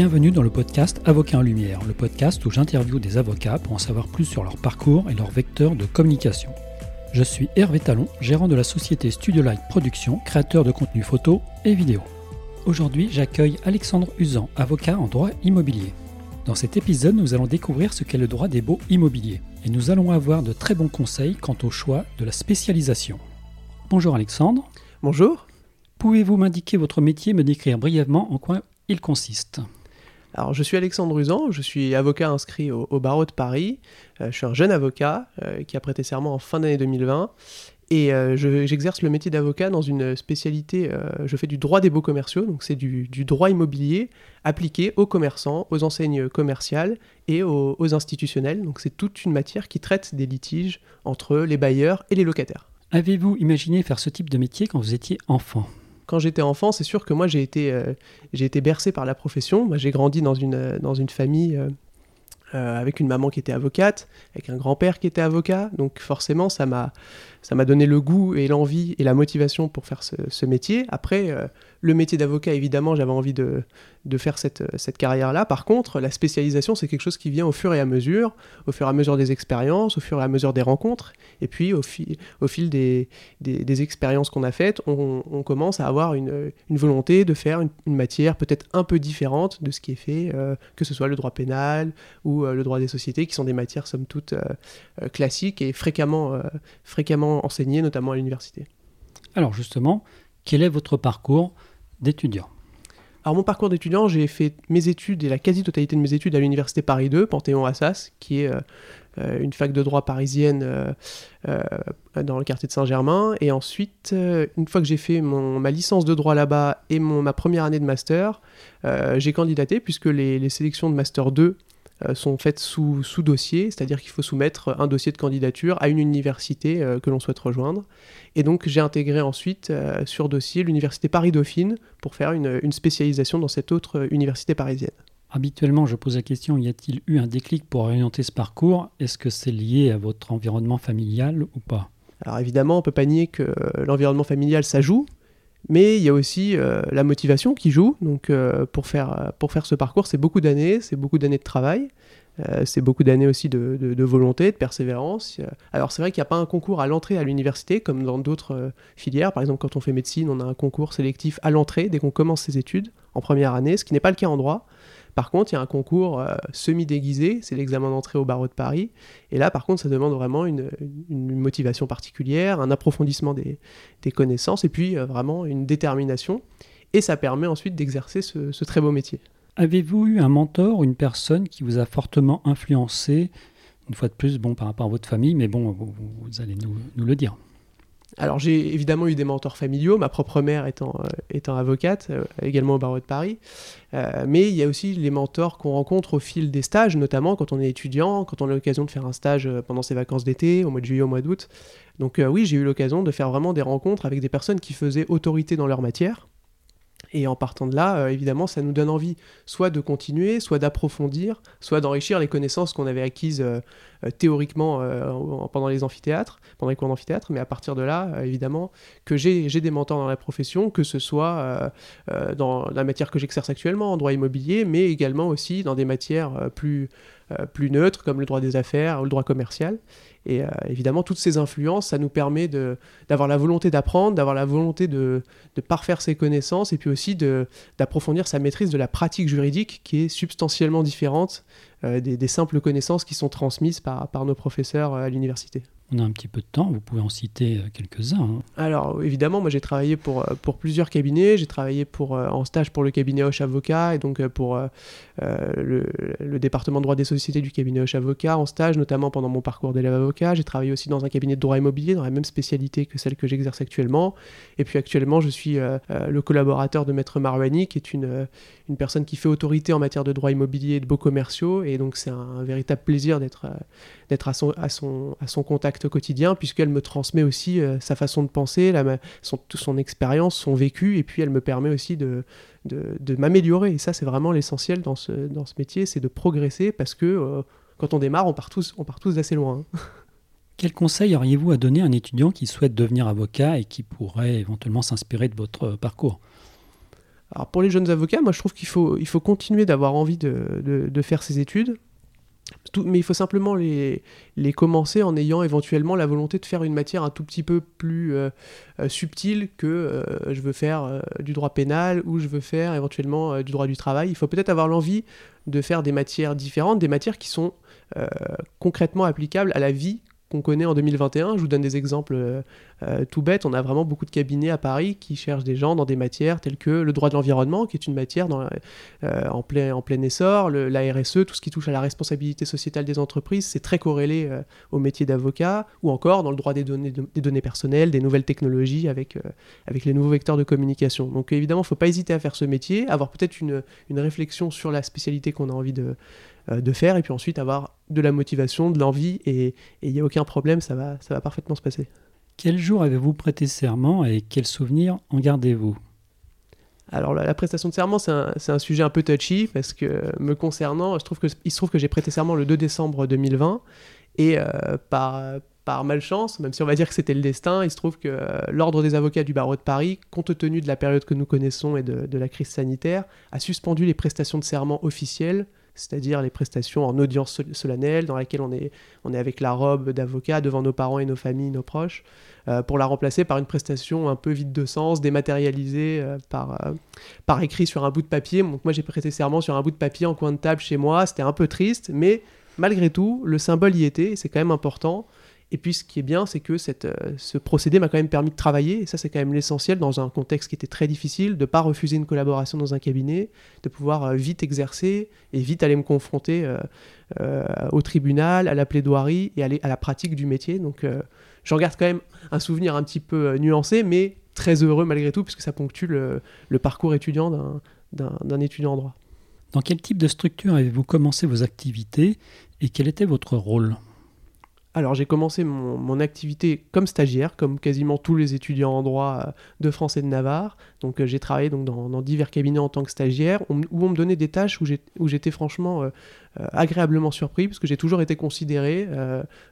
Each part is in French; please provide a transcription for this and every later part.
Bienvenue dans le podcast Avocat en Lumière, le podcast où j'interviewe des avocats pour en savoir plus sur leur parcours et leur vecteur de communication. Je suis Hervé Talon, gérant de la société Studio Light Production, créateur de contenu photo et vidéo. Aujourd'hui, j'accueille Alexandre Usan, avocat en droit immobilier. Dans cet épisode, nous allons découvrir ce qu'est le droit des baux immobiliers et nous allons avoir de très bons conseils quant au choix de la spécialisation. Bonjour Alexandre. Bonjour. Pouvez-vous m'indiquer votre métier et me décrire brièvement en quoi il consiste? Alors, je suis Alexandre Usan, je suis avocat inscrit au, barreau de Paris. Euh, je suis un jeune avocat euh, qui a prêté serment en fin d'année 2020. Et euh, j'exerce le métier d'avocat dans une spécialité, je fais du droit des beaux commerciaux, donc c'est du, droit immobilier appliqué aux commerçants, aux enseignes commerciales et aux, aux institutionnels. Donc c'est toute une matière qui traite des litiges entre les bailleurs et les locataires. Avez-vous imaginé faire ce type de métier quand vous étiez enfant? Quand j'étais enfant, c'est sûr que moi j'ai été, euh, j'ai été bercé par la profession. j'ai grandi dans une, euh, famille euh, avec une maman qui était avocate, avec un grand-père qui était avocat. Donc forcément, ça m'a, ça m'a donné le goût et l'envie et la motivation pour faire ce, métier. Après, le métier d'avocat, évidemment, j'avais envie de, faire cette, cette carrière-là. Par contre, la spécialisation, c'est quelque chose qui vient au fur et à mesure, au fur et à mesure des expériences, au fur et à mesure des rencontres, et puis au, fil des, expériences qu'on a faites, on, commence à avoir une, volonté de faire une, matière peut-être un peu différente de ce qui est fait, euh, que ce soit le droit pénal ou euh, le droit des sociétés, qui sont des matières somme toute euh, classiques et fréquemment, fréquemment enseignées, notamment à l'université. Alors justement, quel est votre parcours d'étudiant? Alors mon parcours d'étudiant, j'ai fait mes études et la quasi-totalité de mes études à l'université Paris 2, Panthéon-Assas, qui est euh, euh, une fac de droit parisienne euh, dans le quartier de Saint-Germain. Et ensuite, une fois que j'ai fait mon, ma licence de droit là-bas et mon, ma première année de master, j'ai candidaté puisque les, les, sélections de master 2 euh, sont faites sous, sous dossier, c'est-à-dire qu'il faut soumettre un dossier de candidature à une université euh, que l'on souhaite rejoindre. Et donc j'ai intégré ensuite euh, sur dossier l'université Paris-Dauphine pour faire une, une, spécialisation dans cette autre université parisienne. Habituellement, je pose la question, y a-t-il eu un déclic pour orienter ce parcours? Est-ce que c'est lié à votre environnement familial ou pas? Alors évidemment, on ne peut pas nier que l'environnement familial, ça joue, mais il y a aussi euh, la motivation qui joue. Donc euh, pour, faire, pour faire ce parcours, c'est beaucoup d'années, c'est beaucoup d'années de travail. Euh, c'est beaucoup d'années aussi de, de, volonté, de persévérance. Alors c'est vrai qu'il n'y a pas un concours à l'entrée à l'université comme dans d'autres filières. Par exemple, quand on fait médecine, on a un concours sélectif à l'entrée dès qu'on commence ses études en première année, ce qui n'est pas le cas en droit. Par contre, il y a un concours euh, semi-déguisé, c'est l'examen d'entrée au barreau de Paris. Et là, par contre, ça demande vraiment une, motivation particulière, un approfondissement des, connaissances et puis euh, vraiment une détermination. Et ça permet ensuite d'exercer ce, très beau métier. Avez-vous eu un mentor une personne qui vous a fortement influencé Une fois de plus, bon, par rapport à votre famille, mais bon, vous, allez nous le dire. Alors j'ai évidemment eu des mentors familiaux, ma propre mère étant, euh, étant avocate, euh, également au barreau de Paris. Euh, mais il y a aussi les mentors qu'on rencontre au fil des stages, notamment quand on est étudiant, quand on a l'occasion de faire un stage pendant ses vacances d'été, au mois de juillet, au mois d'août. Donc oui, j'ai eu l'occasion de faire vraiment des rencontres avec des personnes qui faisaient autorité dans leur matière. Et en partant de là, évidemment, ça nous donne envie soit de continuer, soit d'approfondir, soit d'enrichir les connaissances qu'on avait acquises euh, théoriquement euh, pendant les amphithéâtres, pendant les cours d'amphithéâtre, mais à partir de là, euh, évidemment, que j'ai des mentors dans la profession, que ce soit dans la matière que j'exerce actuellement, en droit immobilier, mais également aussi dans des matières plus, plus neutres, comme le droit des affaires ou le droit commercial. Et évidemment, toutes ces influences, ça nous permet d'avoir la volonté d'apprendre, d'avoir la volonté de, de, parfaire ses connaissances et puis aussi d'approfondir sa maîtrise de la pratique juridique qui est substantiellement différente euh, des, simples connaissances qui sont transmises par, par nos professeurs euh, à l'université. On a un petit peu de temps, vous pouvez en citer euh, quelques-uns. Hein. Alors évidemment, moi j'ai travaillé pour, pour plusieurs cabinets, j'ai travaillé pour, en stage pour le cabinet Hoche Avocat et donc pour le, le, département droit des sociétés du cabinet Hoche Avocat en stage, notamment pendant mon parcours d'élève avocat. J'ai travaillé aussi dans un cabinet de droit immobilier, dans la même spécialité que celle que j'exerce actuellement. Et puis actuellement, je suis le collaborateur de Maître Marouani, qui est une, une personne qui fait autorité en matière de droit immobilier et de beaux commerciaux. Et donc, c'est un, véritable plaisir euh, d'être à son, à, son, à son contact quotidien, puisqu'elle me transmet aussi euh, sa façon de penser, la, son, son expérience, son vécu, et puis elle me permet aussi de, de, de m'améliorer. Et ça, c'est vraiment l'essentiel dans ce, dans ce métier, c'est de progresser, parce que euh, quand on démarre, on part tous, on part tous d'assez loin. Hein. Quel conseil auriez-vous à donner à un étudiant qui souhaite devenir avocat et qui pourrait éventuellement s'inspirer de votre parcours? Alors pour les jeunes avocats, moi je trouve qu'il faut, il faut continuer d'avoir envie de, de, faire ces études. Mais il faut simplement les, commencer en ayant éventuellement la volonté de faire une matière un tout petit peu plus euh, euh, subtile que euh, je veux faire du droit pénal ou je veux faire éventuellement du droit du travail. Il faut peut-être avoir l'envie de faire des matières différentes, des matières qui sont concrètement applicables à la vie qu'on connaît en 2021. Je vous donne des exemples euh, euh, tout bêtes. On a vraiment beaucoup de cabinets à Paris qui cherchent des gens dans des matières telles que le droit de l'environnement, qui est une matière euh, en, plein, en plein essor, la RSE, tout ce qui touche à la responsabilité sociétale des entreprises, c'est très corrélé au métier d'avocat, ou encore dans le droit des données, des données personnelles, des nouvelles technologies avec, avec les nouveaux vecteurs de communication. Donc évidemment, il ne faut pas hésiter à faire ce métier, avoir peut-être une, une réflexion sur la spécialité qu'on a envie de, de faire et puis ensuite avoir de la motivation, de l'envie et il n'y a aucun problème, ça va, ça va parfaitement se passer. Quel jour avez-vous prêté serment et quels souvenirs en gardez-vous? Alors la, prestation de serment, c'est un, un, sujet un peu touchy parce que me concernant, je trouve que, il se trouve que j'ai prêté serment le 2 décembre 2020 et euh, par, par malchance, même si on va dire que c'était le destin, il se trouve que euh, l'Ordre des avocats du barreau de Paris, compte tenu de la période que nous connaissons et de, de la crise sanitaire, a suspendu les prestations de serment officielles c'est-à-dire les prestations en audience solennelle, dans laquelle on est, on est avec la robe d'avocat devant nos parents et nos familles, nos proches, euh, pour la remplacer par une prestation un peu vide de sens, dématérialisée euh, par, euh, par écrit sur un bout de papier. Moi j'ai prêté serment sur un bout de papier en coin de table chez moi, c'était un peu triste, mais malgré tout, le symbole y était, c'est quand même important. Et puis ce qui est bien, c'est que euh, ce procédé m'a quand même permis de travailler, et ça c'est quand même l'essentiel dans un contexte qui était très difficile, de ne pas refuser une collaboration dans un cabinet, de pouvoir euh, vite exercer et vite aller me confronter euh, au tribunal, à la plaidoirie et aller à la pratique du métier. Donc j'en garde quand même un souvenir un petit peu nuancé, mais très heureux malgré tout, puisque ça ponctue le parcours étudiant d'un étudiant en droit. Dans quel type de structure avez-vous commencé vos activités et quel était votre rôle? Alors j'ai commencé mon, activité comme stagiaire, comme quasiment tous les étudiants en droit euh, de France et de Navarre. Donc euh, j'ai travaillé donc, dans, divers cabinets en tant que stagiaire, où on me donnait des tâches où j'étais franchement euh, agréablement surpris, parce que j'ai toujours été considéré,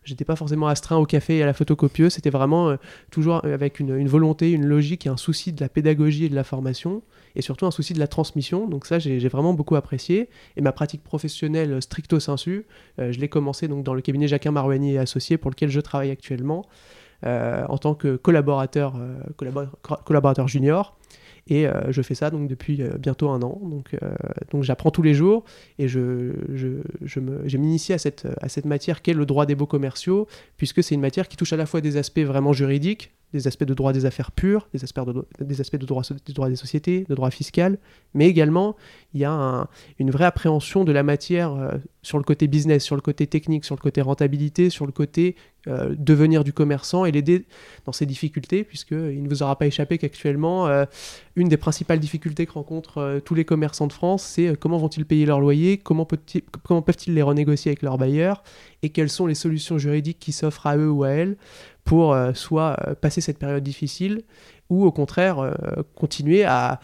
j'étais pas forcément astreint au café et à la photocopieuse, c'était vraiment toujours avec une, volonté, une logique et un souci de la pédagogie et de la formation et surtout un souci de la transmission. Donc ça, j'ai vraiment beaucoup apprécié. Et ma pratique professionnelle euh, stricto sensu, euh, je l'ai commencé donc dans le cabinet Jacquin Marouani et Associés pour lequel je travaille actuellement euh, en tant que collaborateur, collaborateur junior. Et je fais ça donc depuis bientôt un an. Donc, donc j'apprends tous les jours et je m'initie à cette, à cette matière qu'est le droit des beaux commerciaux, puisque c'est une matière qui touche à la fois des aspects vraiment juridiques, des aspects de droit des affaires pures, des aspects de, des aspects de droit, droit des sociétés, de droit fiscal, mais également il y a une vraie appréhension de la matière euh, sur le côté business, sur le côté technique, sur le côté rentabilité, sur le côté euh, devenir du commerçant et l'aider dans ses difficultés, puisqu'il ne vous aura pas échappé qu'actuellement, euh, une des principales difficultés que rencontrent tous les commerçants de France, c'est comment vont-ils payer leur loyer, comment peuvent-ils les renégocier avec leurs bailleurs, et quelles sont les solutions juridiques qui s'offrent à eux ou à elles pour euh, soit euh, passer cette période difficile ou au contraire euh, continuer à,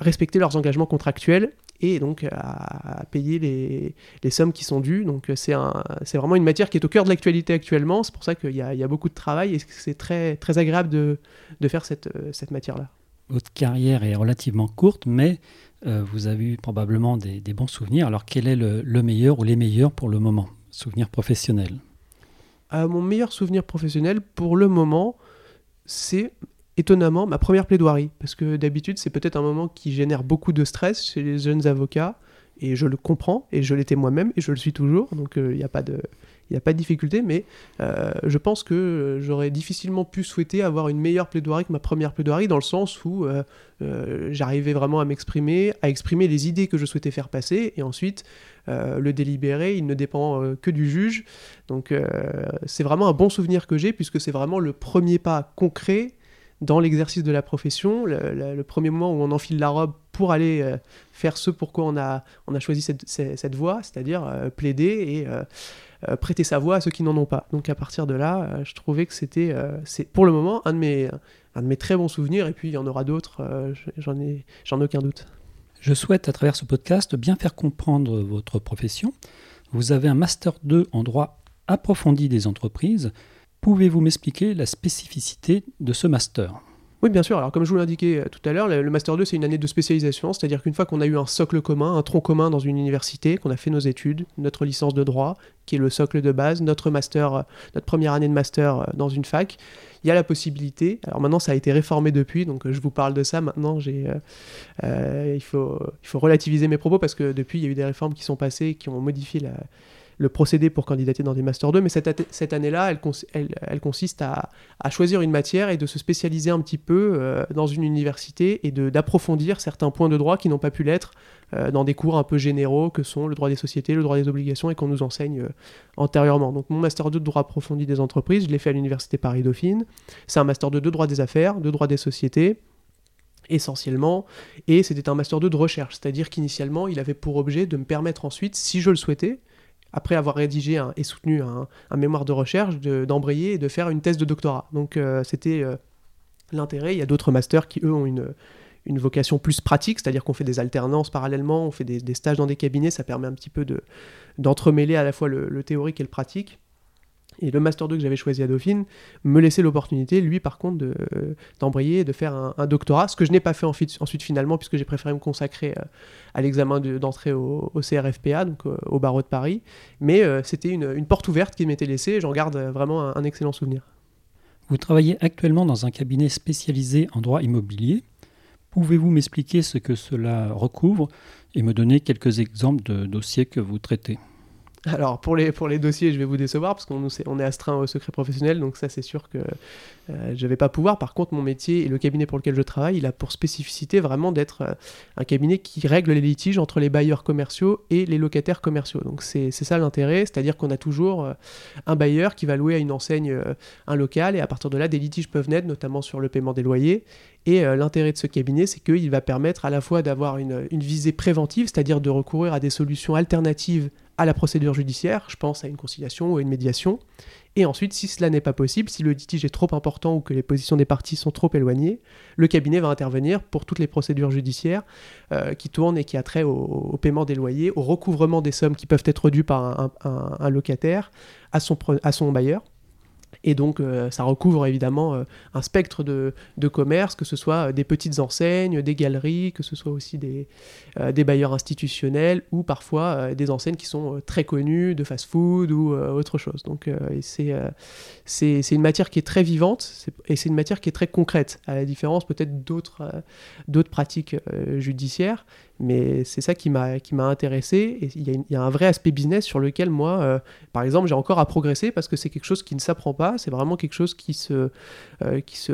respecter leurs engagements contractuels et donc à, payer les, sommes qui sont dues. Donc c'est vraiment une matière qui est au cœur de l'actualité actuellement. C'est pour ça qu'il y, a beaucoup de travail et c'est très, très agréable de, faire cette, cette matière-là. Votre carrière est relativement courte, mais vous avez eu probablement des, bons souvenirs. Alors quel est le, le meilleur ou les meilleurs pour le moment? Souvenirs mon meilleur souvenir professionnel, pour le moment, c'est étonnamment ma première plaidoirie. Parce que d'habitude, c'est peut-être un moment qui génère beaucoup de stress chez les jeunes avocats. Et je le comprends, et je l'étais moi-même, et je le suis toujours. Donc il euh, n'y a pas de il n'y a pas de difficulté, mais euh, je pense que j'aurais difficilement pu souhaiter avoir une meilleure plaidoirie que ma première plaidoirie, dans le sens où euh, euh, j'arrivais vraiment à m'exprimer, à exprimer les idées que je souhaitais faire passer, et ensuite le délibéré, il ne dépend que du juge. Donc c'est vraiment un bon souvenir que j'ai, puisque c'est vraiment le premier pas concret dans l'exercice de la profession, le, premier moment où on enfile la robe pour aller faire ce pourquoi on a, on a choisi cette, voie, c'est-à-dire plaider et prêter sa voix à ceux qui n'en ont pas. Donc à partir de là, euh, je trouvais que c'était, euh, pour le moment, un de, mes, un de mes très bons souvenirs, et puis il y en aura d'autres, j'en ai, j'en ai aucun doute. Je souhaite à travers ce podcast bien faire comprendre votre profession. Vous avez un Master 2 en droit approfondi des entreprises. Pouvez-vous m'expliquer la spécificité de ce master? Oui, bien sûr. Alors, comme je vous l'indiquais euh, tout à l'heure, le, Master 2, c'est une année de spécialisation, c'est-à-dire qu'une fois qu'on a eu un socle commun, un tronc commun dans une université, qu'on a fait nos études, notre licence de droit, qui est le socle de base, notre master, euh, notre première année de master euh, dans une fac, il y a la possibilité. Alors maintenant, ça a été réformé depuis, donc je vous parle de ça. Maintenant, j'ai, il, faut, il faut relativiser mes propos parce que depuis, il y a eu des réformes qui sont passées, qui ont modifié la le procédé pour candidater dans des Master 2, mais cette, année-là, elle, consiste à, choisir une matière et de se spécialiser un petit peu euh, dans une université et d'approfondir certains points de droit qui n'ont pas pu l'être euh, dans des cours un peu généraux que sont le droit des sociétés, le droit des obligations et qu'on nous enseigne euh, antérieurement. Donc mon Master 2 de droit approfondi des entreprises, je l'ai fait à l'Université Paris-Dauphine. C'est un Master 2 de droit des affaires, de droit des sociétés essentiellement, et c'était un master 2 de recherche, c'est-à-dire qu'initialement, il avait pour objet de me permettre ensuite, si je le souhaitais, après avoir rédigé et soutenu un, mémoire de recherche, d'embrayer et de faire une thèse de doctorat. Donc euh, c'était euh, l'intérêt. Il y a d'autres masters qui, eux, ont une, une vocation plus pratique, c'est-à-dire qu'on fait des alternances parallèlement, on fait des, stages dans des cabinets, ça permet un petit peu d'entremêler à la fois le, théorique et le pratique. Et le Master 2 que j'avais choisi à Dauphine me laissait l'opportunité, lui par contre, d'embrayer, de, faire un, doctorat, ce que je n'ai pas fait ensuite, finalement, puisque j'ai préféré me consacrer euh, à l'examen d'entrée au, CRFPA, donc euh, au barreau de Paris. Mais euh, c'était une, porte ouverte qui m'était laissée, et j'en garde vraiment un, excellent souvenir. Vous travaillez actuellement dans un cabinet spécialisé en droit immobilier. Pouvez-vous m'expliquer ce que cela recouvre et me donner quelques exemples de dossiers que vous traitez? Alors pour les, pour les dossiers, je vais vous décevoir parce qu'on on est astreint au secret professionnel, donc ça c'est sûr que euh, je ne vais pas pouvoir. Par contre, mon métier et le cabinet pour lequel je travaille, il a pour spécificité vraiment d'être euh, un cabinet qui règle les litiges entre les bailleurs commerciaux et les locataires commerciaux. Donc c'est ça l'intérêt, c'est-à-dire qu'on a toujours euh, un bailleur qui va louer à une enseigne un local et à partir de là, des litiges peuvent naître, notamment sur le paiement des loyers. Et l'intérêt de ce cabinet, c'est qu'il va permettre à la fois d'avoir une, visée préventive, c'est-à-dire de recourir à des solutions alternatives à la procédure judiciaire, je pense à une conciliation ou à une médiation. Et ensuite, si cela n'est pas possible, si le litige est trop important ou que les positions des parties sont trop éloignées, le cabinet va intervenir pour toutes les procédures judiciaires euh, qui tournent et qui a trait au, paiement des loyers, au recouvrement des sommes qui peuvent être dues par un, locataire à son bailleur. Et donc, euh, ça recouvre évidemment euh, un spectre de, de, commerce, que ce soit euh, des petites enseignes, des galeries, que ce soit aussi des, des bailleurs institutionnels ou parfois des enseignes qui sont très connues, de fast-food ou autre chose. Donc, c'est c'est une matière qui est très vivante et c'est une matière qui est très concrète, à la différence peut-être d'autres d'autres pratiques judiciaires. Mais c'est ça qui m'a intéressé. Et il y, a un vrai aspect business sur lequel moi, euh, par exemple, j'ai encore à progresser parce que c'est quelque chose qui ne s'apprend pas. C'est vraiment quelque chose qui se, euh, qui se,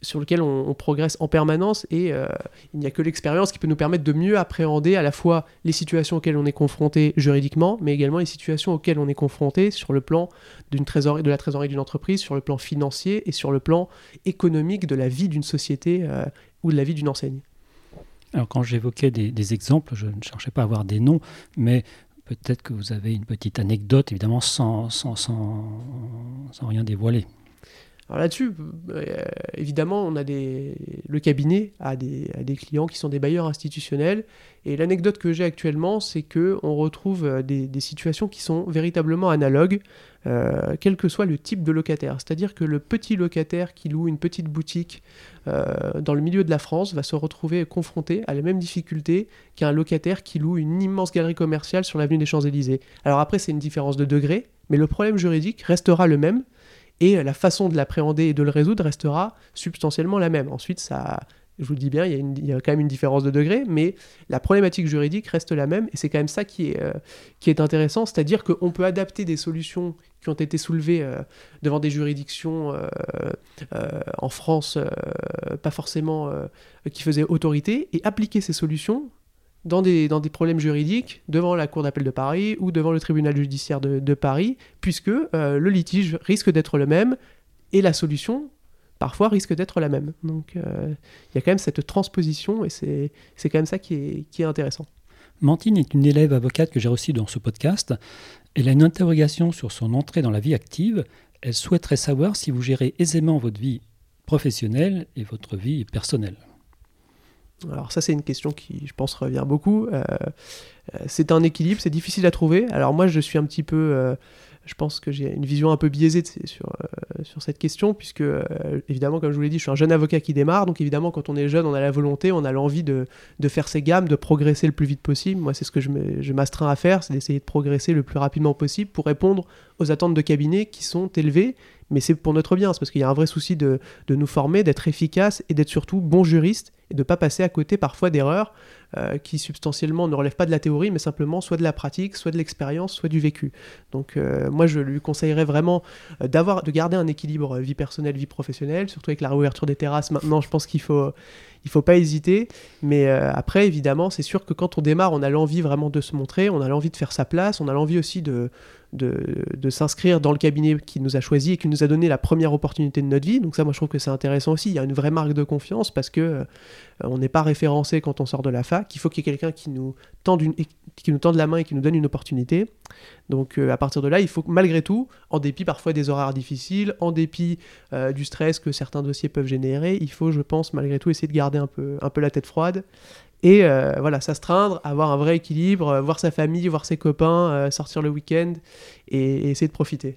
sur lequel on, progresse en permanence. Et euh, il n'y a que l'expérience qui peut nous permettre de mieux appréhender à la fois les situations auxquelles on est confronté juridiquement, mais également les situations auxquelles on est confronté sur le plan d'une trésorerie, de la trésorerie d'une entreprise, sur le plan financier et sur le plan économique de la vie d'une société ou de la vie d'une enseigne. Alors quand j'évoquais des, exemples, je ne cherchais pas à avoir des noms, mais peut-être que vous avez une petite anecdote, évidemment sans, sans, rien dévoiler. Alors là-dessus, euh, évidemment, on a des... le cabinet a des, clients qui sont des bailleurs institutionnels. Et l'anecdote que j'ai actuellement, c'est qu'on retrouve euh, des, des, situations qui sont véritablement analogues, euh, quel que soit le type de locataire. C'est-à-dire que le petit locataire qui loue une petite boutique dans le milieu de la France va se retrouver confronté à la même difficulté qu'un locataire qui loue une immense galerie commerciale sur l'avenue des Champs-Élysées. Alors après, c'est une différence de degré, mais le problème juridique restera le même et la façon de l'appréhender et de le résoudre restera substantiellement la même. Ensuite, ça, je vous dis bien, il y, a quand même une différence de degré, mais la problématique juridique reste la même, et c'est quand même ça qui est, euh, qui est intéressant, c'est-à-dire qu'on peut adapter des solutions qui ont été soulevées euh, devant des juridictions euh, en France, pas forcément qui faisaient autorité, et appliquer ces solutions dans des, problèmes juridiques devant la Cour d'appel de Paris ou devant le tribunal judiciaire de, Paris, puisque euh, le litige risque d'être le même et la solution parfois risque d'être la même. Donc euh, il y a quand même cette transposition et c'est quand même ça qui est, qui est intéressant. Mantine est une élève avocate que j'ai reçue dans ce podcast. Elle a une interrogation sur son entrée dans la vie active. Elle souhaiterait savoir si vous gérez aisément votre vie professionnelle et votre vie personnelle. Alors ça c'est une question qui je pense revient beaucoup. Euh, euh, c'est un équilibre, c'est difficile à trouver. Alors moi je suis un petit peu, euh, je pense que j'ai une vision un peu biaisée sur, sur cette question, puisque évidemment, comme je vous l'ai dit, je suis un jeune avocat qui démarre, donc évidemment, quand on est jeune, on a la volonté, on a l'envie de, de, faire ses gammes, de progresser le plus vite possible. Moi, c'est ce que je m'astreins à faire, c'est d'essayer de progresser le plus rapidement possible pour répondre aux attentes de cabinet qui sont élevées mais c'est pour notre bien, c'est parce qu'il y a un vrai souci de, de nous former, d'être efficace et d'être surtout bon juriste et de ne pas passer à côté parfois d'erreurs euh, qui substantiellement ne relèvent pas de la théorie, mais simplement soit de la pratique, soit de l'expérience, soit du vécu. Donc euh, moi, je lui conseillerais vraiment euh, d'avoir, de garder un équilibre vie personnelle, vie professionnelle, surtout avec la réouverture des terrasses. Maintenant, je pense qu'il faut, il faut pas hésiter. Mais après, évidemment, c'est sûr que quand on démarre, on a l'envie vraiment de se montrer, on a l'envie de faire sa place, on a l'envie aussi de, s'inscrire dans le cabinet qui nous a choisi et qui nous a donné la première opportunité de notre vie. Donc ça, moi, je trouve que c'est intéressant aussi. Il y a une vraie marque de confiance parce que on n'est pas référencé quand on sort de la fac qu'il faut qu'il y ait quelqu'un qui nous tende qui nous tende la main et qui nous donne une opportunité. Donc euh, à partir de là, il faut malgré tout, en dépit parfois des horaires difficiles, en dépit euh, du stress que certains dossiers peuvent générer, il faut, je pense, malgré tout essayer de garder un peu, un peu la tête froide et euh, voilà, s'astreindre, avoir un vrai équilibre, voir sa famille, voir ses copains, sortir le week-end et, essayer de profiter.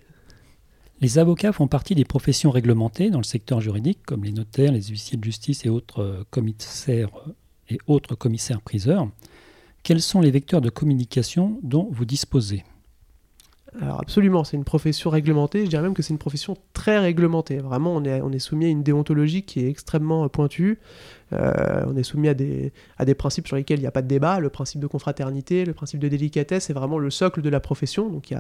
Les avocats font partie des professions réglementées dans le secteur juridique, comme les notaires, les huissiers de justice et autres commissaires et autres commissaires-priseurs, quels sont les vecteurs de communication dont vous disposez? Alors absolument, c'est une profession réglementée, je dirais même que c'est une profession très réglementée. Vraiment, on est, soumis à une déontologie qui est extrêmement pointue. Euh, on est soumis à des, principes sur lesquels il n'y a pas de débat. Le principe de confraternité, le principe de délicatesse, c'est vraiment le socle de la profession. Donc il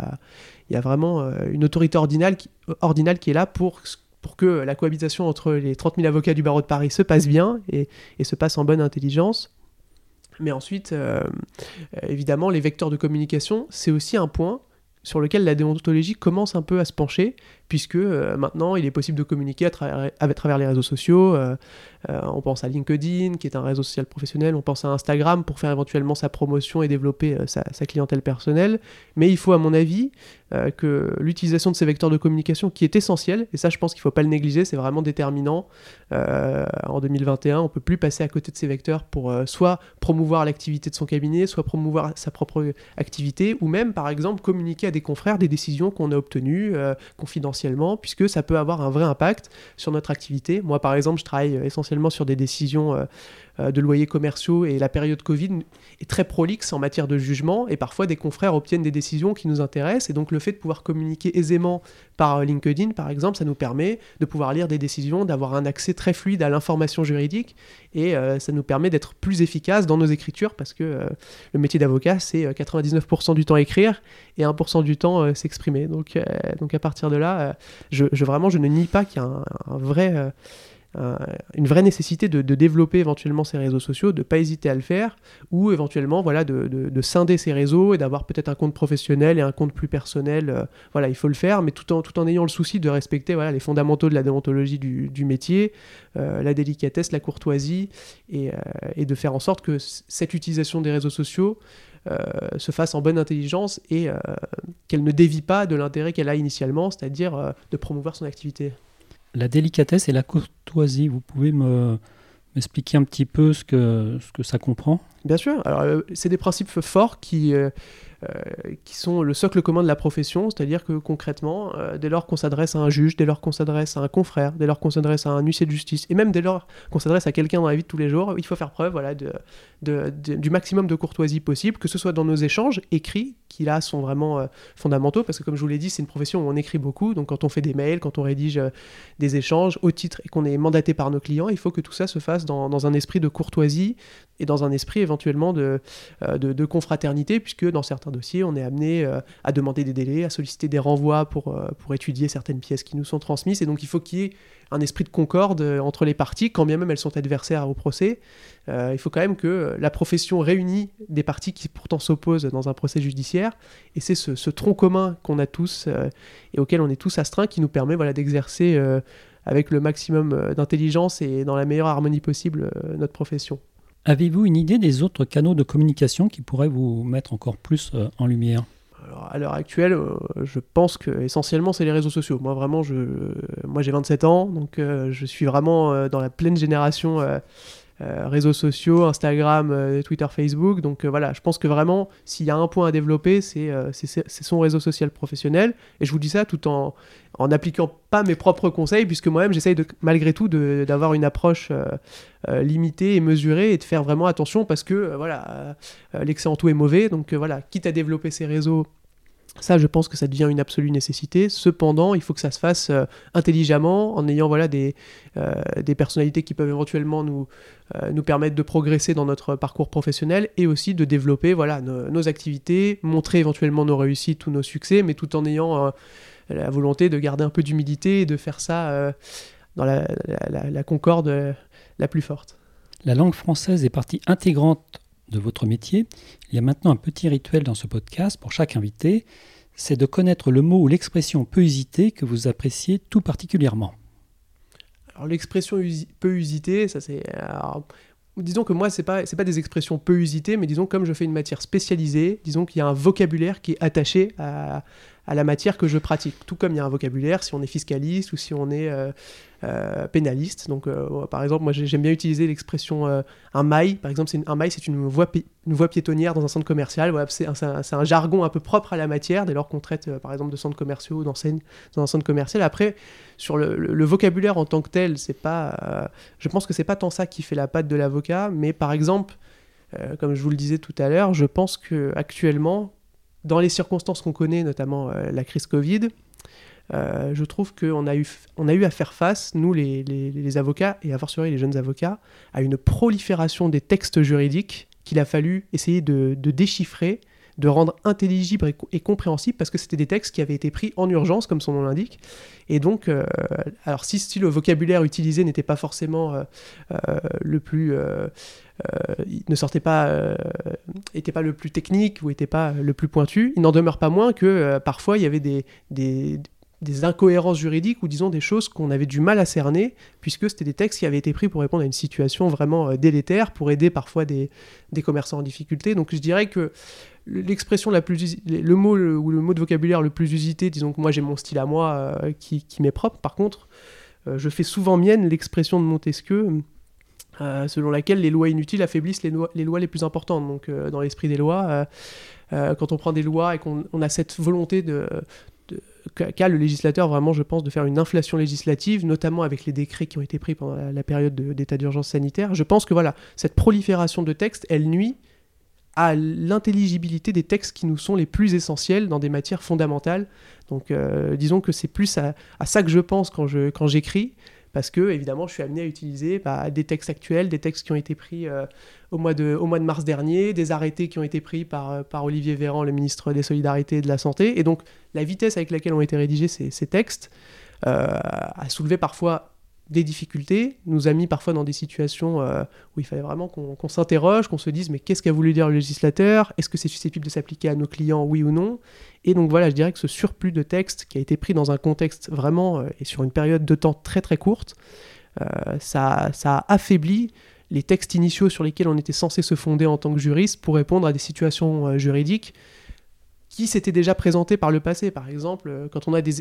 y a, vraiment euh, une autorité ordinale qui, est là pour pour que la cohabitation entre les 30 000 avocats du barreau de Paris se passe bien et, se passe en bonne intelligence. Mais ensuite, euh, évidemment, les vecteurs de communication, c'est aussi un point sur lequel la déontologie commence un peu à se pencher, puisque euh, maintenant il est possible de communiquer à, travers, les réseaux sociaux. Euh, euh, on pense à LinkedIn, qui est un réseau social professionnel, on pense à Instagram pour faire éventuellement sa promotion et développer sa, clientèle personnelle. Mais il faut, à mon avis, que l'utilisation de ces vecteurs de communication, qui est essentielle, et ça je pense qu'il ne faut pas le négliger, c'est vraiment déterminant. en 2021, on ne peut plus passer à côté de ces vecteurs pour soit promouvoir l'activité de son cabinet, soit promouvoir sa propre activité, ou même par exemple communiquer à des confrères des décisions qu'on a obtenues confidentiellement puisque ça peut avoir un vrai impact sur notre activité. Moi, par exemple, je travaille essentiellement sur des décisions euh, euh, de loyers commerciaux et la période Covid est très prolixe en matière de jugement et parfois des confrères obtiennent des décisions qui nous intéressent et donc le fait de pouvoir communiquer aisément par euh, LinkedIn par exemple ça nous permet de pouvoir lire des décisions, d'avoir un accès très fluide à l'information juridique et ça nous permet d'être plus efficace dans nos écritures parce que le métier d'avocat c'est 99% du temps écrire et 1% du temps s'exprimer. Donc, donc à partir de là je, vraiment je ne nie pas qu'il y a un vrai euh, une vraie nécessité de, développer éventuellement ces réseaux sociaux, de ne pas hésiter à le faire, ou éventuellement voilà, de, scinder ces réseaux et d'avoir peut-être un compte professionnel et un compte plus personnel. Euh, voilà, il faut le faire, mais tout en, tout en ayant le souci de respecter voilà, les fondamentaux de la déontologie du, métier, euh, la délicatesse, la courtoisie, et, de faire en sorte que cette utilisation des réseaux sociaux se fasse en bonne intelligence et qu'elle ne dévie pas de l'intérêt qu'elle a initialement, c'est-à-dire de promouvoir son activité la délicatesse et la courtoisie, vous pouvez me, m'expliquer un petit peu ce que, ce que ça comprend? Bien sûr. Alors, euh, c'est des principes forts qui, euh, qui sont le socle commun de la profession, c'est-à-dire que concrètement, euh, dès lors qu'on s'adresse à un juge, dès lors qu'on s'adresse à un confrère, dès lors qu'on s'adresse à un huissier de justice, et même dès lors qu'on s'adresse à quelqu'un dans la vie de tous les jours, il faut faire preuve voilà, du maximum de courtoisie possible, que ce soit dans nos échanges écrits, qui là sont vraiment euh, fondamentaux, parce que comme je vous l'ai dit, c'est une profession où on écrit beaucoup, donc quand on fait des mails, quand on rédige des échanges au titre et qu'on est mandaté par nos clients, il faut que tout ça se fasse dans, un esprit de courtoisie et dans un esprit éventuellement de, de confraternité, puisque dans certains dossier, on est amené euh, à demander des délais, à solliciter des renvois pour, euh, pour étudier certaines pièces qui nous sont transmises. Et donc il faut qu'il y ait un esprit de concorde euh, entre les parties, quand bien même elles sont adversaires au procès. il faut quand même que la profession réunit des parties qui pourtant s'opposent dans un procès judiciaire. Et c'est ce, tronc commun qu'on a tous et auquel on est tous astreints qui nous permet voilà, d'exercer avec le maximum d'intelligence et dans la meilleure harmonie possible notre profession. Avez-vous une idée des autres canaux de communication qui pourraient vous mettre encore plus euh, en lumière? Alors, à l'heure actuelle, euh, je pense que essentiellement c'est les réseaux sociaux. Moi vraiment, je, moi j'ai 27 ans, donc euh, je suis vraiment dans la pleine génération réseaux sociaux, Instagram, Twitter, Facebook. Donc voilà, je pense que vraiment, s'il y a un point à développer, c'est son réseau social professionnel. Et je vous dis ça tout en, en n'appliquant pas mes propres conseils, puisque moi-même j'essaye malgré tout d'avoir une approche euh, euh, limitée et mesurée et de faire vraiment attention parce que euh, voilà, l'excès en tout est mauvais. Donc voilà, quitte à développer ces réseaux, ça je pense que ça devient une absolue nécessité. Cependant, il faut que ça se fasse intelligemment, en ayant voilà, des, des personnalités qui peuvent éventuellement nous, nous permettre de progresser dans notre parcours professionnel et aussi de développer voilà, nos, activités, montrer éventuellement nos réussites ou nos succès, mais tout en ayant la volonté de garder un peu d'humidité et de faire ça euh, dans la, concorde euh, la plus forte. La langue française est partie intégrante de votre métier. Il y a maintenant un petit rituel dans ce podcast pour chaque invité, c'est de connaître le mot ou l'expression peu usité que vous appréciez tout particulièrement. Alors l'expression peu usité, ça c'est disons que moi, c'est pas, c'est pas des expressions peu usitées, mais disons comme je fais une matière spécialisée, disons qu'il y a un vocabulaire qui est attaché à, à la matière que je pratique. Tout comme il y a un vocabulaire si on est fiscaliste ou si on est euh, euh, pénaliste. Donc, euh, par exemple, moi j'aime bien utiliser l'expression un mail. Par exemple, un mail, c'est une voie, piétonnière dans un centre commercial. Voilà, c'est un, jargon un peu propre à la matière dès lors qu'on traite, par exemple, de centres commerciaux ou d'enseignes dans un centre commercial. Après, sur le, vocabulaire en tant que tel, c'est pas, je pense que c'est pas tant ça qui fait la patte de l'avocat, mais par exemple, comme je vous le disais tout à l'heure, je pense que actuellement dans les circonstances qu'on connaît, notamment euh, la crise Covid, euh, je trouve qu'on a, eu, on a eu à faire face, nous les, avocats, et à fortiori les jeunes avocats, à une prolifération des textes juridiques qu'il a fallu essayer de, déchiffrer, de rendre intelligibles et, compréhensibles, parce que c'était des textes qui avaient été pris en urgence, comme son nom l'indique. Et donc, euh, alors si, le vocabulaire utilisé n'était pas forcément le plus ne sortait pas, euh, était pas le plus technique ou était pas le plus pointu. Il n'en demeure pas moins que euh, parfois il y avait des, des, incohérences juridiques ou disons des choses qu'on avait du mal à cerner puisque c'était des textes qui avaient été pris pour répondre à une situation vraiment délétère, pour aider parfois des, des, commerçants en difficulté. Donc je dirais que l'expression la plus le mot ou le mot de vocabulaire le plus usité, disons que moi j'ai mon style à moi qui, qui m'est propre. Par contre, je fais souvent mienne l'expression de Montesquieu euh, selon laquelle les lois inutiles affaiblissent les, les lois les plus importantes. Donc, euh, dans l'esprit des lois, euh, quand on prend des lois et qu'on a cette volonté de, qu'a le législateur vraiment, je pense, de faire une inflation législative, notamment avec les décrets qui ont été pris pendant la, période d'état d'urgence sanitaire. Je pense que voilà, cette prolifération de textes, elle nuit à l'intelligibilité des textes qui nous sont les plus essentiels dans des matières fondamentales. Donc, disons que c'est plus à, à, ça que je pense quand j'écris. Quand parce que évidemment je suis amené à utiliser bah, des textes actuels, des textes qui ont été pris euh, au, mois de, mars dernier, des arrêtés qui ont été pris par, euh, par Olivier Véran, le ministre des Solidarités et de la Santé, et donc la vitesse avec laquelle ont été rédigés ces, ces textes euh, a soulevé parfois des difficultés, nous a mis parfois dans des situations euh, où il fallait vraiment qu'on s'interroge, qu'on se dise mais qu'est-ce qu'a voulu dire le législateur? Est-ce que c'est susceptible de s'appliquer à nos clients, oui ou non? Et donc voilà, je dirais que ce surplus de texte qui a été pris dans un contexte vraiment euh, et sur une période de temps très très courte, euh, ça, ça a affaibli les textes initiaux sur lesquels on était censé se fonder en tant que juriste pour répondre à des situations juridiques qui s'était déjà présenté par le passé. Par exemple, euh, quand on a des,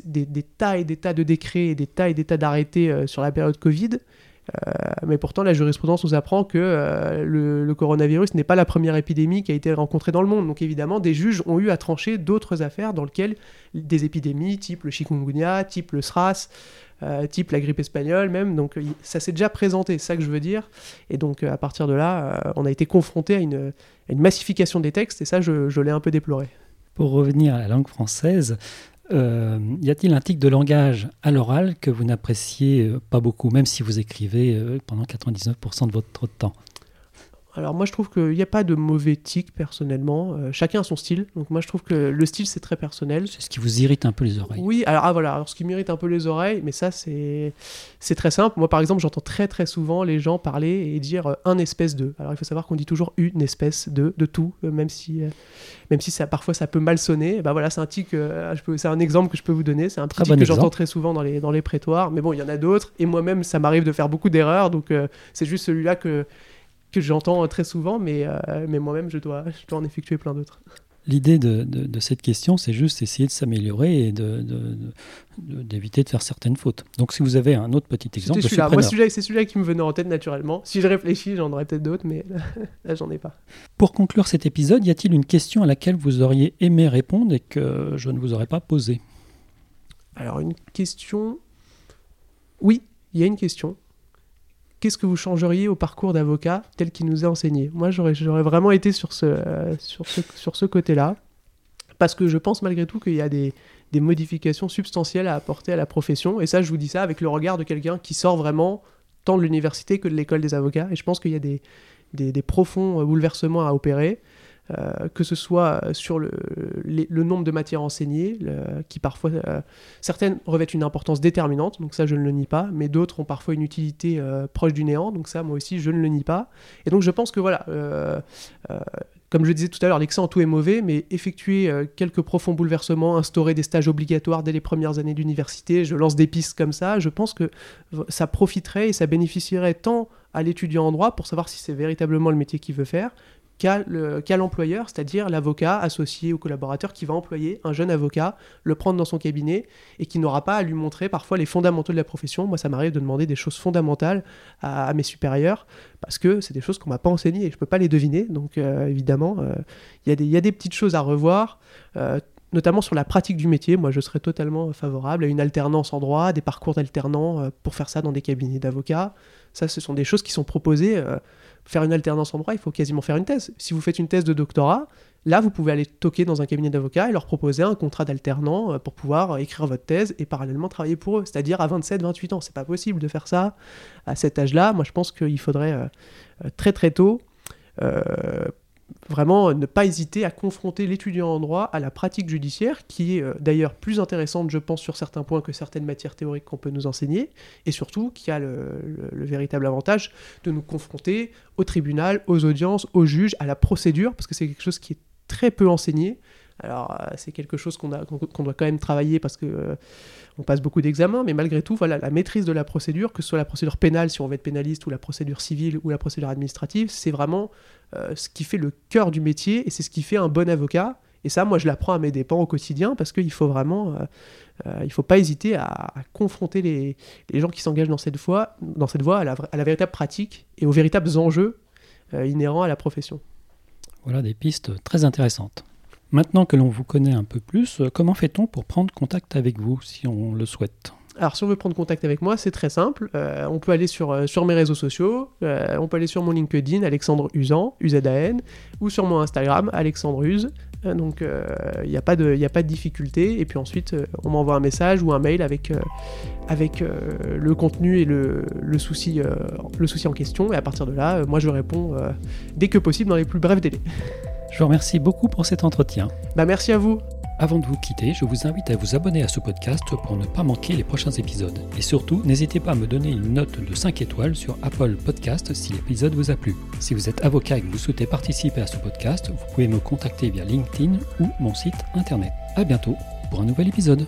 tas et des tas de décrets et des tas et des tas d'arrêtés euh, sur la période Covid, euh, mais pourtant la jurisprudence nous apprend que le, coronavirus n'est pas la première épidémie qui a été rencontrée dans le monde. Donc évidemment, des juges ont eu à trancher d'autres affaires dans lesquelles des épidémies type le chikungunya, type le SRAS, type la grippe espagnole même. Donc ça s'est déjà présenté, c'est ça que je veux dire. Et donc à partir de là, on a été confronté à une, massification des textes et ça, je l'ai un peu déploré. Pour revenir à la langue française, euh, y a-t-il un tic de langage à l'oral que vous n'appréciez euh, pas beaucoup, même si vous écrivez euh, pendant 99% de votre temps? Alors moi je trouve qu'il n'y a pas de mauvais tic personnellement, euh, chacun a son style, donc moi je trouve que le style c'est très personnel. C'est ce qui vous irrite un peu les oreilles. Oui, alors ah, voilà, alors ce qui m'irrite un peu les oreilles, mais ça c'est c'est très simple. Moi par exemple j'entends très très souvent les gens parler et dire euh, un espèce de. Alors il faut savoir qu'on dit toujours une espèce de, de tout, euh, même si, même si ça, parfois ça peut mal sonner. Bah voilà c'est un tic, c'est un exemple que je peux vous donner, c'est un tic que j'entends très souvent dans les, dans les prétoires, mais bon il y en a d'autres, et moi-même ça m'arrive de faire beaucoup d'erreurs, donc c'est juste celui-là que que j'entends très souvent, mais, euh, mais moi-même, je dois, je dois en effectuer plein d'autres. L'idée de, cette question, c'est juste essayer de s'améliorer et d'éviter de, faire certaines fautes. Donc, si vous avez un autre petit exemple, celui-là. Moi, c'est celui-là qui me venait en tête naturellement. Si je réfléchis, j'en aurais peut-être d'autres, mais là, j'en ai pas. Pour conclure cet épisode, y a-t-il une question à laquelle vous auriez aimé répondre et que je ne vous aurais pas posée? Alors, une question. Oui, il y a une question qu'est-ce que vous changeriez au parcours d'avocat tel qu'il nous est enseigné? Moi, j'aurais vraiment été sur ce, sur ce, côté-là, parce que je pense malgré tout qu'il y a des, modifications substantielles à apporter à la profession, et ça, je vous dis ça avec le regard de quelqu'un qui sort vraiment tant de l'université que de l'école des avocats, et je pense qu'il y a des profonds bouleversements à opérer. Euh, que ce soit sur le, nombre de matières enseignées, qui parfois, euh, certaines revêtent une importance déterminante, donc ça je ne le nie pas, mais d'autres ont parfois une utilité euh, proche du néant, donc ça moi aussi je ne le nie pas. Et donc je pense que voilà, comme je le disais tout à l'heure, l'excès en tout est mauvais, mais effectuer quelques profonds bouleversements, instaurer des stages obligatoires dès les premières années d'université, je lance des pistes comme ça, je pense que ça profiterait et ça bénéficierait tant à l'étudiant en droit pour savoir si c'est véritablement le métier qu'il veut faire, qu'à l'employeur, c'est-à-dire l'avocat associé au collaborateur qui va employer un jeune avocat, le prendre dans son cabinet et qui n'aura pas à lui montrer parfois les fondamentaux de la profession. Moi, ça m'arrive de demander des choses fondamentales à, mes supérieurs parce que c'est des choses qu'on m'a pas enseignées et je peux pas les deviner. Donc, euh, évidemment, euh, il y, a des petites choses à revoir. Euh, notamment sur la pratique du métier, moi je serais totalement favorable à une alternance en droit, des parcours d'alternants pour faire ça dans des cabinets d'avocats. Ça, ce sont des choses qui sont proposées faire une alternance en droit, il faut quasiment faire une thèse. Si vous faites une thèse de doctorat, là, vous pouvez aller toquer dans un cabinet d'avocats et leur proposer un contrat d'alternant euh, pour pouvoir écrire votre thèse et parallèlement travailler pour eux, c'est-à-dire à 27-28 ans. C'est pas possible de faire ça à cet âge-là. Moi, je pense qu'il faudrait euh, euh, très très tôt vraiment ne pas hésiter à confronter l'étudiant en droit à la pratique judiciaire, qui est euh, d'ailleurs plus intéressante, je pense, sur certains points que certaines matières théoriques qu'on peut nous enseigner, et surtout qui a le, véritable avantage de nous confronter au tribunal, aux audiences, aux juges, à la procédure, parce que c'est quelque chose qui est très peu enseigné. Alors, euh, c'est quelque chose qu'on doit quand même travailler parce que euh, on passe beaucoup d'examens, mais malgré tout, voilà, la maîtrise de la procédure, que ce soit la procédure pénale si on veut être pénaliste, ou la procédure civile, ou la procédure administrative, c'est vraiment euh, ce qui fait le cœur du métier, et c'est ce qui fait un bon avocat. Et ça, moi, je l'apprends à mes dépens au quotidien, parce qu'il faut vraiment, il faut pas hésiter à, confronter les, gens qui s'engagent dans cette voie, dans cette voie à, la, à la véritable pratique et aux véritables enjeux inhérents à la profession. Voilà des pistes très intéressantes. Maintenant que l'on vous connaît un peu plus, euh, comment fait-on pour prendre contact avec vous si on le souhaite? Alors, si on veut prendre contact avec moi, c'est très simple. Euh, on peut aller sur, euh, sur mes réseaux sociaux, on peut aller sur mon LinkedIn, Alexandre Usan, UZAN, ou sur mon Instagram, Alexandre Uz. donc, il n'y a, pas de, a pas de difficulté. Et puis ensuite, on m'envoie un message ou un mail avec, avec le contenu et le, le souci, le souci en question. Et à partir de là, moi, je réponds dès que possible dans les plus brefs délais. Je vous remercie beaucoup pour cet entretien. Bah merci à vous. Avant de vous quitter, je vous invite à vous abonner à ce podcast pour ne pas manquer les prochains épisodes. Et surtout, n'hésitez pas à me donner une note de 5 étoiles sur Apple Podcast si l'épisode vous a plu. Si vous êtes avocat et que vous souhaitez participer à ce podcast, vous pouvez me contacter via LinkedIn ou mon site internet. A bientôt pour un nouvel épisode.